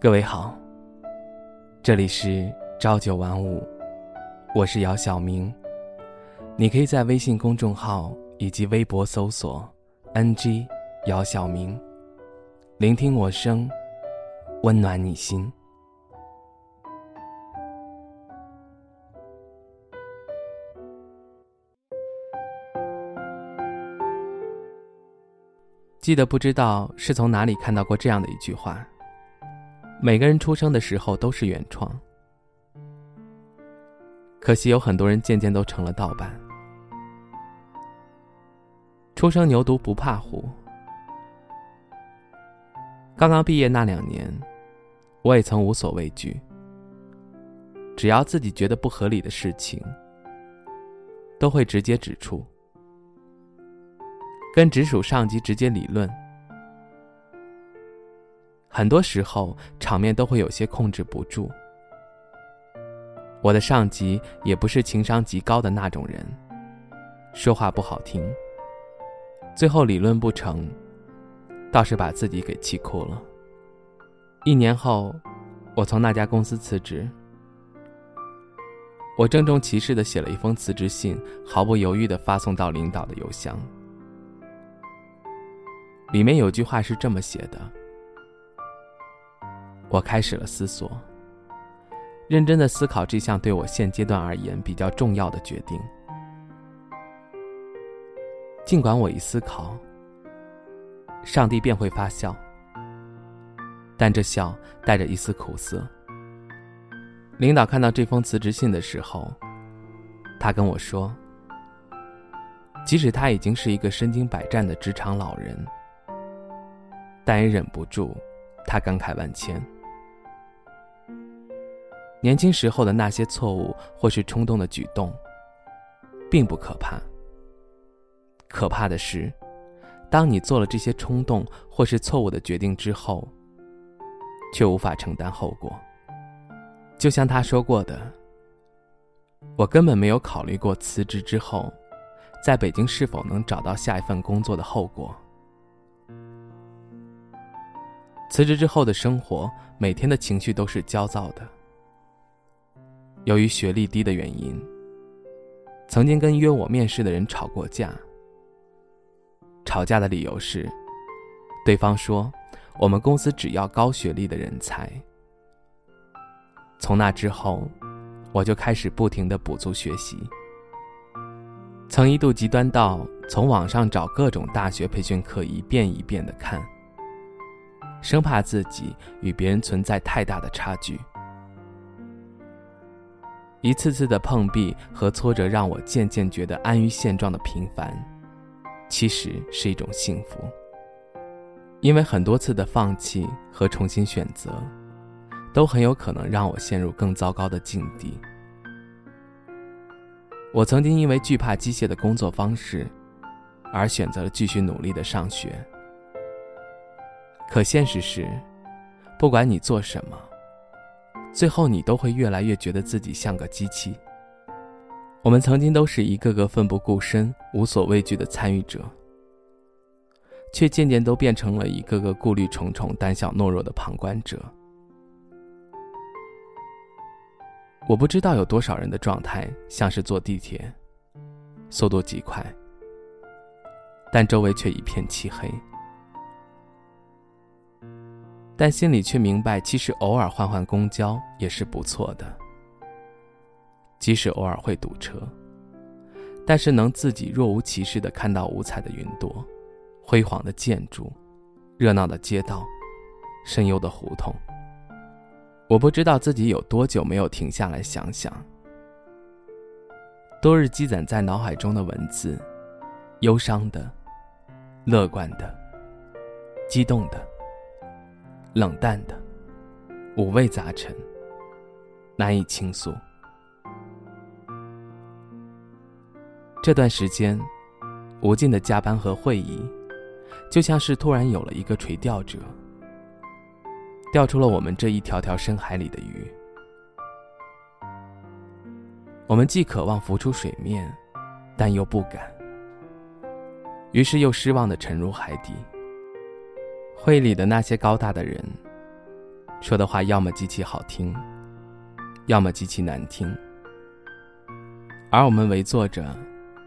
各位好，这里是朝九晚五，我是姚晓明。你可以在微信公众号以及微博搜索 “ng 姚晓明”，聆听我声，温暖你心。记得不知道是从哪里看到过这样的一句话。每个人出生的时候都是原创，可惜有很多人渐渐都成了盗版。初生牛犊不怕虎。刚刚毕业那两年，我也曾无所畏惧。只要自己觉得不合理的事情，都会直接指出，跟直属上级直接理论。很多时候，场面都会有些控制不住。我的上级也不是情商极高的那种人，说话不好听。最后理论不成，倒是把自己给气哭了。一年后，我从那家公司辞职。我郑重其事的写了一封辞职信，毫不犹豫的发送到领导的邮箱。里面有句话是这么写的。我开始了思索，认真的思考这项对我现阶段而言比较重要的决定。尽管我一思考，上帝便会发笑，但这笑带着一丝苦涩。领导看到这封辞职信的时候，他跟我说：“即使他已经是一个身经百战的职场老人，但也忍不住，他感慨万千。”年轻时候的那些错误或是冲动的举动，并不可怕。可怕的是，当你做了这些冲动或是错误的决定之后，却无法承担后果。就像他说过的：“我根本没有考虑过辞职之后，在北京是否能找到下一份工作的后果。”辞职之后的生活，每天的情绪都是焦躁的。由于学历低的原因，曾经跟约我面试的人吵过架。吵架的理由是，对方说我们公司只要高学历的人才。从那之后，我就开始不停的补足学习。曾一度极端到从网上找各种大学培训课一遍一遍的看，生怕自己与别人存在太大的差距。一次次的碰壁和挫折，让我渐渐觉得安于现状的平凡，其实是一种幸福。因为很多次的放弃和重新选择，都很有可能让我陷入更糟糕的境地。我曾经因为惧怕机械的工作方式，而选择了继续努力的上学。可现实是，不管你做什么。最后，你都会越来越觉得自己像个机器。我们曾经都是一个个奋不顾身、无所畏惧的参与者，却渐渐都变成了一个个顾虑重重、胆小懦弱的旁观者。我不知道有多少人的状态像是坐地铁，速度极快，但周围却一片漆黑。但心里却明白，其实偶尔换换公交也是不错的。即使偶尔会堵车，但是能自己若无其事的看到五彩的云朵、辉煌的建筑、热闹的街道、深幽的胡同。我不知道自己有多久没有停下来想想，多日积攒在脑海中的文字，忧伤的、乐观的、激动的。冷淡的，五味杂陈，难以倾诉。这段时间，无尽的加班和会议，就像是突然有了一个垂钓者，钓出了我们这一条条深海里的鱼。我们既渴望浮出水面，但又不敢，于是又失望的沉入海底。会里的那些高大的人，说的话要么极其好听，要么极其难听。而我们围坐着，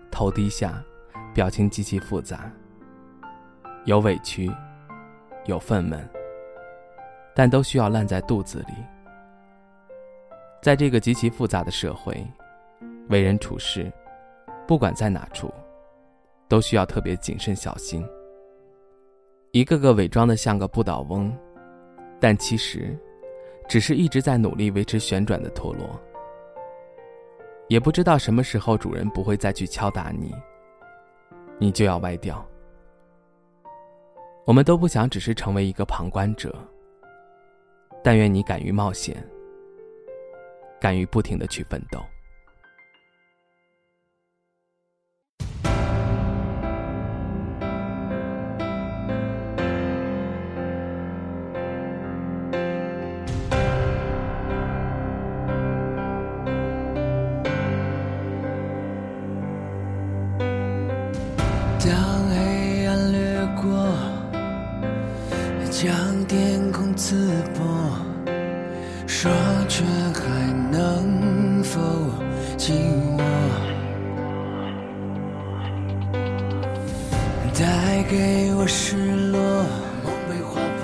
头低下，表情极其复杂，有委屈，有愤懑，但都需要烂在肚子里。在这个极其复杂的社会，为人处事，不管在哪处，都需要特别谨慎小心。一个个伪装的像个不倒翁。但其实，只是一直在努力维持旋转的陀螺。也不知道什么时候主人不会再去敲打你，你就要歪掉。我们都不想只是成为一个旁观者。但愿你敢于冒险，敢于不停的去奋斗。将天空刺破，双拳还能否紧握？带给我失落，梦被划破，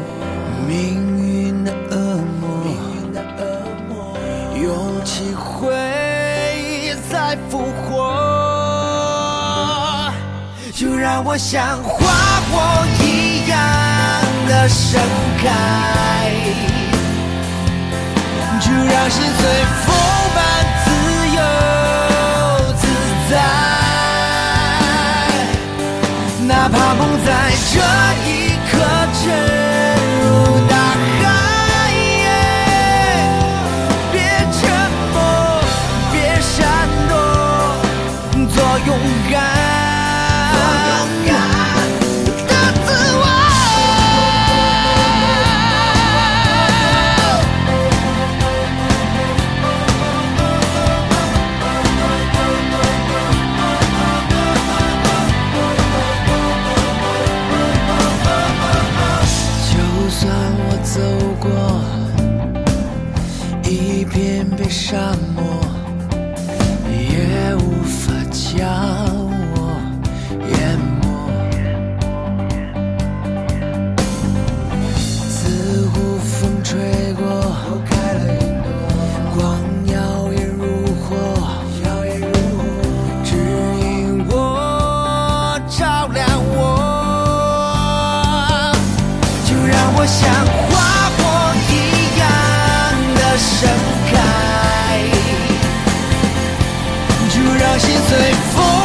命运的恶魔，勇气会再复活。就让我像花火一样的盛开，就让心随风般自由自在，哪怕梦在这一刻沉入大海，别沉默，别闪躲，做勇敢。像花火一样的盛开。就让心随风